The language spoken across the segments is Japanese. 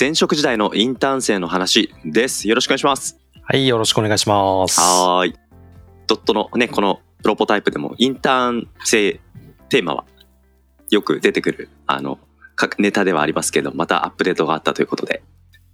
前職時代のインターン生の話です。よろしくお願いします。はい、よろしくお願いします。はーいドットのねこのプロポタイプでもインターン生テーマはよく出てくるあの各ネタではありますけどまたアップデートがあったということで。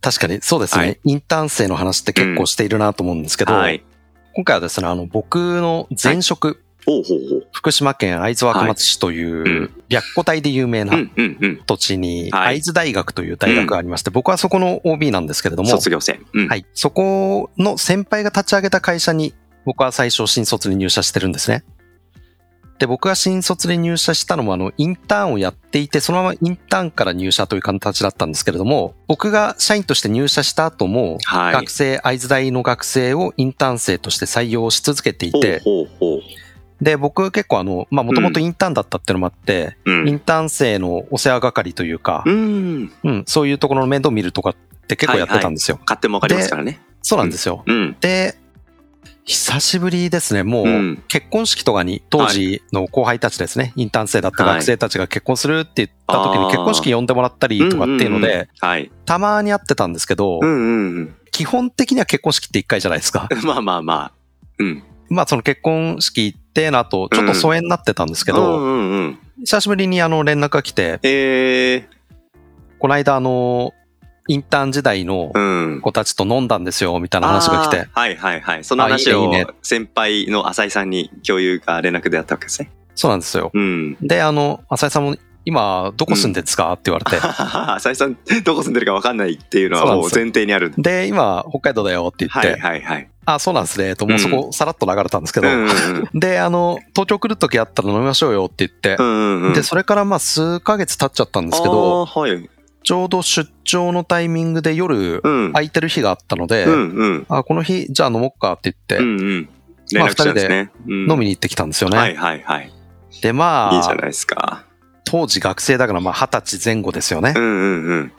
確かに、そうですね、はい。インターン生の話って結構しているなと思うんですけど、はい。今回はですね、あの、僕の前職、福島県会津若松市という、うん。白虎隊で有名うな土地に、はい。会津大学という大学がありまして、僕はそこの OB なんですけれども、卒業生。うん。はい、そこの先輩が立ち上げた会社に、僕は最初新卒で入社してるんですね。で、僕が新卒で入社したのも、あの、インターンをやっていて、そのままインターンから入社という形だったんですけれども、僕が社員として入社した後も、はい。学生、会津大の学生をインターン生として採用し続けていて、ほうほうほうで、僕結構あの、まあ、もともとインターンだったっていうのもあって、うん。インターン生のお世話係というかう、ん。うん、そういうところの面倒を見るとかって結構やってたんですよ。買ってもわかりますからね。そうなんですよ。うん。で、久しぶりですね。もう、うん。結婚式とかに当時の後輩たちですね、インターン生だった学生たちが結婚するって言った時に結婚式呼んでもらったりとかっていうのんんん。で、はい。たまに会ってたんですけど、うんうんうん。基本的には結婚式って一回じゃないですか。まあまあまあ。うん。まあその結婚式行っての後、ちょっと疎遠になってたんですけど、うんうんうん久しぶりにあの連絡が来て、えこの間あの、インターン時代のーうん。子たちと飲んでんですよ、みたいな話が来て、はいはいはい。その話を先輩の浅井さんに共有が連絡であったわけですね。そうなんですよ。うん。で、あの、浅井さんも、今、どこ住んでんですか？って言われて、浅井さん どこ住んでるか分かんないっていうのはもう前提にある。で、今、北海道だよって言って、はいはいはい。あ、そうなんですね、と、もうそこさらっと流れたんですけど、うんうん で、あの、東京来るときあったら飲みましょうよって言って、うんうんうん。で、それからまあ数ヶ月経っちゃったんですけど、はい。ちょうど出張のタイミングで夜うん。空いてる日があったので、うんうん。あ、この日、じゃあ飲もうかって言って、うんうん。連絡したんで飲飲みに行ってきたんですよね。はいはいはい。で、まあ、いいじゃないですか当時学生だからまあ二十歳前後ですよねう。んうんうん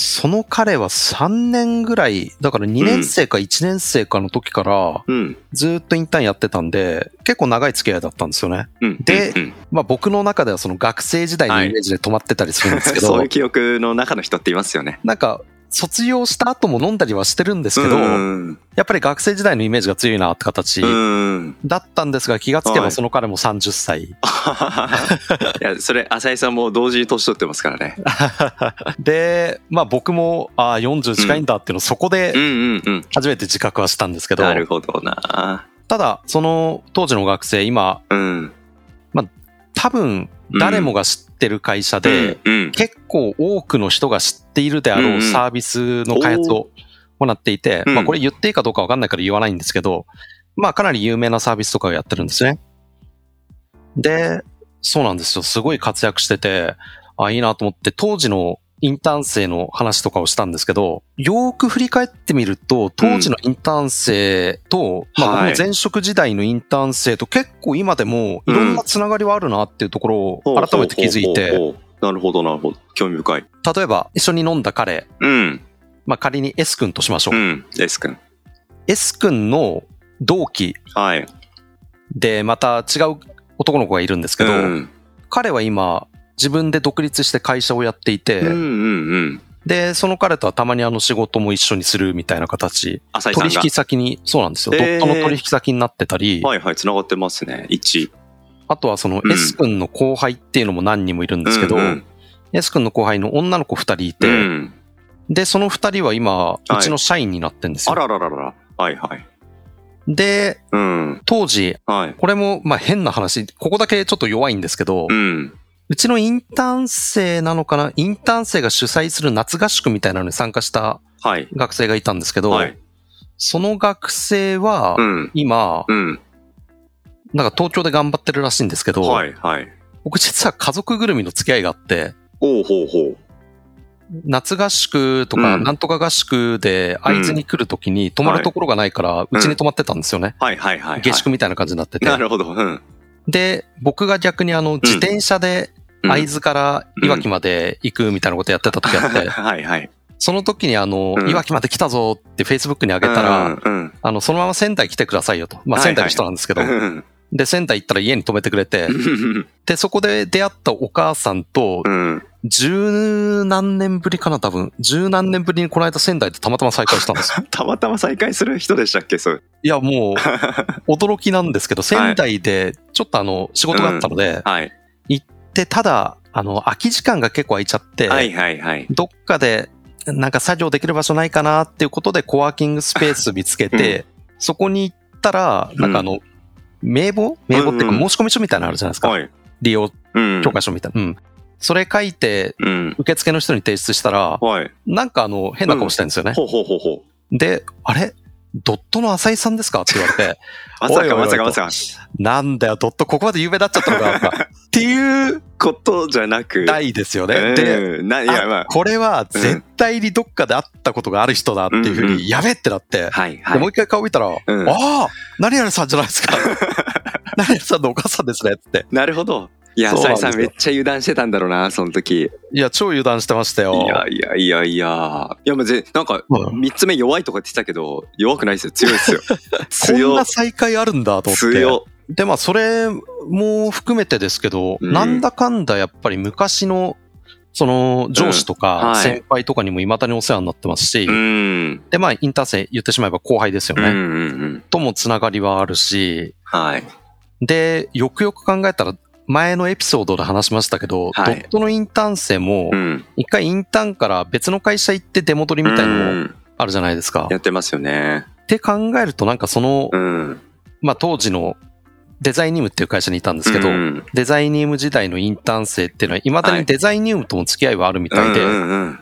その彼は3年ぐらい、だから2年生か1年生かの時から、うんずーっとインターンやってたんで、結構長い付き合いだったんですよね。うんでうんうんまあ僕の中ではその学生時代のイメージで止まってたりするんですけど、そういう記憶の中の人っていますよねなんか卒業した後も飲んだりはしてるんですけど、うん。やっぱり学生時代のイメージが強いなって形うん。だったんですが、気がつけはいばその彼も30歳。い。やそれ浅井さんも同時に年取ってますからね。で、まあ僕も、ああ、40近いんだっていうのをそこで初めて自覚はしたんですけど、なるほどな。ただ、その当時の学生、今、うん。多分誰もが知ってる会社で、うんうん結構多くの人が知っているであろうサービスの開発を行っていて、うんまあこれ言っていいかどうかわかんないから言わないんですけど、まあかなり有名なサービスとかをやってるんですね。で、そうなんですよ。すごい活躍してて、あ、いいなと思って、当時のインターン生の話とかをしたんですけど、よーく振り返ってみると、当時のインターン生と、まあはい。僕の前職時代のインターン生と結構今でもいろんなつながりはあるなっていうところを改めて気づいて、なるほどなるほど。興味深い。例えば一緒に飲んだ彼、うんまあ仮に S 君としましょう。うん。S 君 S 君の同期はいでまた違う男の子がいるんですけど、うん。彼は今自分で独立して会社をやっていて、うんうんうん。で、その彼とはたまにあの仕事も一緒にするみたいな形、取引先に、そうなんですよ、ドットの取引先になってたり、はいはい繋がってますね。1あとはそのうん。S 君の後輩っていうのも何人もいるんですけど、うんうん。S 君の後輩の女の子二人いて、うん。で、その二人は今、い。うちの社員になってんですよ。あららららら。はいはい。で、うん。当時、はい。これもまあ変な話、ここだけちょっと弱いんですけど、うんうちのインターン生なのかな？インターン生が主催する夏合宿みたいなのに参加したはい学生がいたんですけど、はいその学生はうん今、うんなんか東京で頑張ってるらしいんですけど、はいはい僕実は家族ぐるみの付き合いがあって、ほうほうほう夏合宿とか、うんなんとか合宿で会津に来るときに泊まるところがないから、うちに泊まってたんですよね。はいはいはいはい。下宿みたいな感じになってて。なるほど。うん。で、僕が逆にあの、自転車でうん。会津からいわきまで行くみたいなことやってた時あって、はいはい。その時にあの、うん。いわきまで来たぞって Facebook に上げたら、あの、そのまま仙台来てくださいよと。まあ仙台の人なんですけど、うんで、仙台行ったら家に泊めてくれて、で、そこで出会ったお母さんとう、ん。十何年ぶりかな多分。十何年ぶりにこの間仙台でたまたま再会したんですよ。たまたま再会する人でしたっけそれ。いや、もう、驚きなんですけど、仙台でちょっとあの、仕事があったので、はい。で、ただ、あの、空き時間が結構空いちゃって、はいはいはい。どっかで、なんか作業できる場所ないかなっていうことで、コワーキングスペース見つけて、そこに行ったら、なんかあの、名簿？名簿っていううんうんか申し込み書みたいなのあるじゃないですか。はい。利用うん。許可書みたいな。うん。それ書いて、うん。受付の人に提出したら、はい。なんかあの、変な顔してるんですよね。ほうほうほうほう。で、あれ？ドットの浅井さんですか？って言われて、まさかまさかまさか。なんだよ、ドットここまで有名になっちゃったのか、っていうことじゃなく。題ですよね。で、うんな、いやまああ。これは絶対にどっかで会ったことがある人だっていうふうに、やべってなって、もう一回顔見たら、あうんあ、何々さんじゃないですか。何々さんのお母さんですねって。なるほど。いや、浅井さんめっちゃ油断してたんだろうな、その時。いや、超油断してましたよ。いやいやいやいや。いや、まあ、ぜ、なんか、うん三つ目弱いとか言ってたけど、弱くないですよ。強いですよ。こん強な。再会あるんだと思って。強。で、まあ、それも含めてですけど、うんなんだかんだやっぱり昔の、その、上司とか先輩とかにも未だにお世話になってますし、うん。で、まあ、インター生言ってしまえば後輩ですよね。うんうんうん。ともつながりはあるし、はい。で、よくよく考えたら、前のエピソードで話しましたけど、はいドットのインターン生もう、ん。一回インターンから別の会社行って出戻りみたいのもうんあるじゃないですか。やってますよね。って考えるとなんかその、うん。まあ当時のデザイニウムっていう会社にいたんですけど、うんデザイニウム時代のインターン生っていうのは未だはいにデザイニウムとも付き合いはあるみたいで、うんうんうん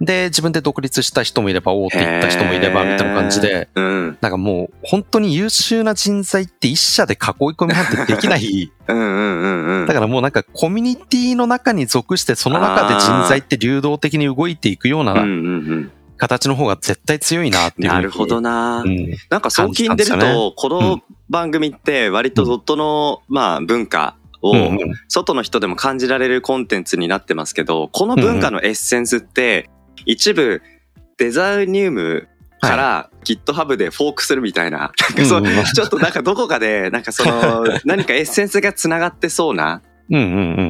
で、自分で独立した人もいれば、大手行った人もいれば、みたいな感じで、うん。なんかもう本当に優秀な人材って一社で囲い込みなんてできない。うんうんうんうん。だからもうなんかコミュニティの中に属して、その中で人材って流動的に動いていくようなん形の方が絶対強いなってうん。いうふうに。なるほどなう。ん。なんかそう聞いてると、この番組って割とドットの、まあ文化を外の人でも感じられるコンテンツになってますけど、この文化のエッセンスって一部デザイニウムから GitHub でフォークするみたいな、なんかそううんうん。ちょっとなんかどこかで、なんかその 何かエッセンスがつながってそうな、うんうんう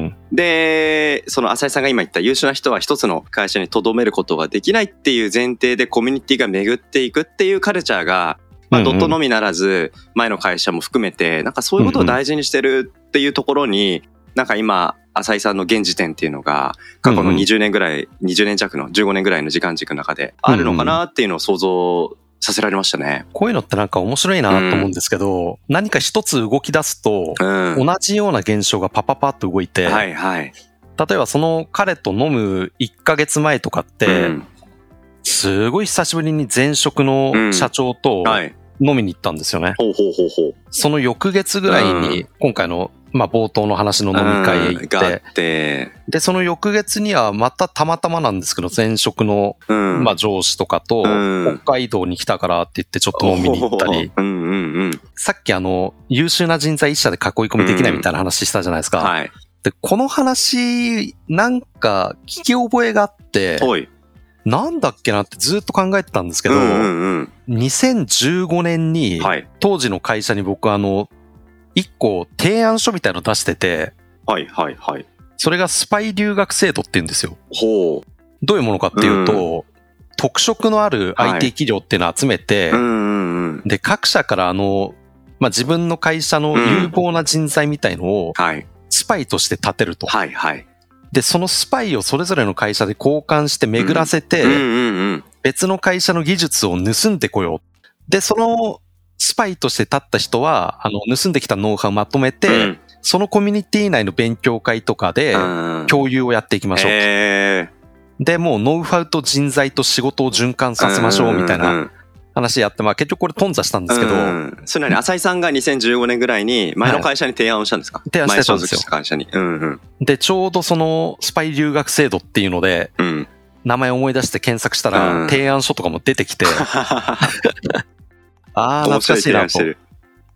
ん。で、その浅井さんが今言った優秀な人は一つの会社に留めることができないっていう前提でコミュニティが巡っていくっていうカルチャーが、まあ、ドットのみならず、前の会社も含めて、なんかそういうことを大事にしてるっていうところに、なんか今、浅井さんの現時点っていうのが、過去のうんうん20年ぐらい、20年弱の15年ぐらいの時間軸の中であるのかなっていうのを想像させられましたね。こういうのってなんか面白いなと思うんですけど、何か一つ動き出すと、うん。同じような現象がパパパッと動いて、はいはい。例えばその彼と飲む1ヶ月前とかって、うんすごい久しぶりに前職の社長とはい。飲みに行ったんですよね。その翌月ぐらいに、今回の、まあ冒頭の話の飲み会へ行って、って、で、その翌月にはまたたまたまなんですけど、前職の、うん。まあ上司とかと、うん北海道に来たからって言ってちょっと飲みに行ったり、うんうんうん。さっきあの、優秀な人材一社で囲い込みできないみたいな話したじゃないですか。はい。で、この話、なんか聞き覚えがあって。なんだっけなってずっと考えてたんですけど、うんうん2015年うにん。、はい。当時の会社に僕あの、一個提案書みたいの出してて、はいはいはい。それがスパイ留学制度って言うんですよ。ほどういうものかっていうと、特色のあるはい IT 企業っていうのを集めて、う。うんうんうん。で、各社からあの、まあ、自分の会社の有望な人材みたいのをはい。スパイとして立てると。はいはい。で、そのスパイをそれぞれの会社で交換して巡らせて、うんうんうん。別の会社の技術を盗んでこよう。で、そのスパイとして立った人は、あの、盗んできたノウハウをまとめて、うん。そのコミュニティ内の勉強会とかでうん。共有をやっていきましょう。へで、もうノウハウと人材と仕事を循環ーさせましょうみたいなうん話やって、まあ結局これ頓挫したんですけど、うん。それなに浅井さんが2015年ぐらいに前の会社に提案をしたんですか？提案してたんですよ。会社に。うんうん。で、ちょうどそのスパイ留学制度っていうので、うん。名前思い出して検索したうん。ら、提案書とかも出てきて、ああ、懐かしいな。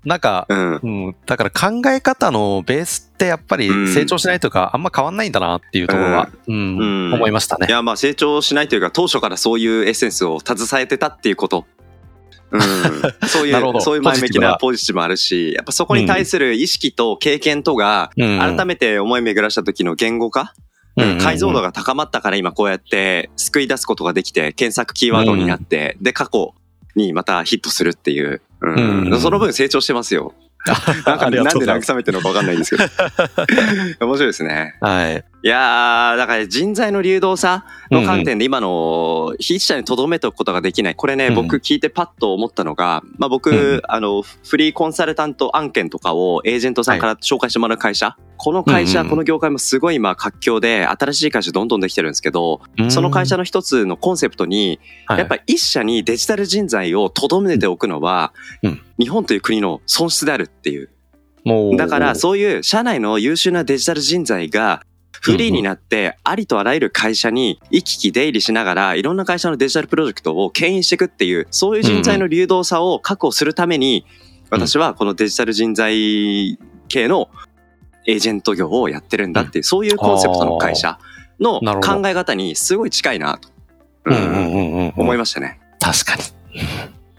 なんか、うん。うん、だから考え方のベースってやっぱりうん。成長しないとか、あんま変わんないんだなっていうところは、うん。うん思いましたね。い。や、まあ成長しないというか、当初からそういうエッセンスを携えてたっていうこと。うん、そういう、そういう前向きなポポジティブもあるし、やっぱそこに対する意識と経験とが、うん。改めて思い巡らした時の言語化、うん。解像度が高まったから今こうやって救い出すことができて、検索キーワードになって、で、過去にまたヒットするっていう。うんうんその分成長してますよ。なんかありがなんで慰めてるのかわかんないんですけど。面白いですね。はい。いやー、だから人材の流動さの観点で今の被疑者に留めておくことができない。これね、うん僕聞いてパッと思ったのが、まあ僕、うんあの、フリーコンサルタント案件とかをエージェントさんから紹介してもらう会社、この会社、この業界もすごい今活況で新しい会社どんどんできてるんですけど、その会社の一つのコンセプトに、はい。やっぱり一社にデジタル人材を留めておくのは、うん。日本という国の損失であるっていう。もう。だから、そういう社内の優秀なデジタル人材が、フリーになって、ありとあらゆる会社に行き来出入りしながら、いろんな会社のデジタルプロジェクトを牽引していくっていう、そういう人材の流動さを確保するために、私はこのデジタル人材系のエージェント業をやってるんだっていう、そういうコンセプトの会社の考え方にすごい近いなと、思いましたね。確かに。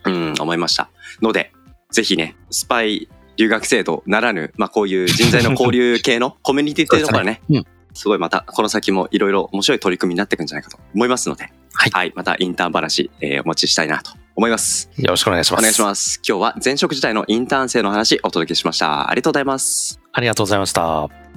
うん、思いました。ので、ぜひね、スパイ留学制度ならぬ、まあこういう人材の交流系のコミュニティっていうところはね、うんすごいまたこの先もいろいろ面白い取り組みになっていくんじゃないかと思いますので、はいまたインターン話、えーお持ちしたいなと思います。よろしくお願いします。お願いします。今日は前職時代のインターン生の話お届けしました。ありがとうございます。ありがとうございました。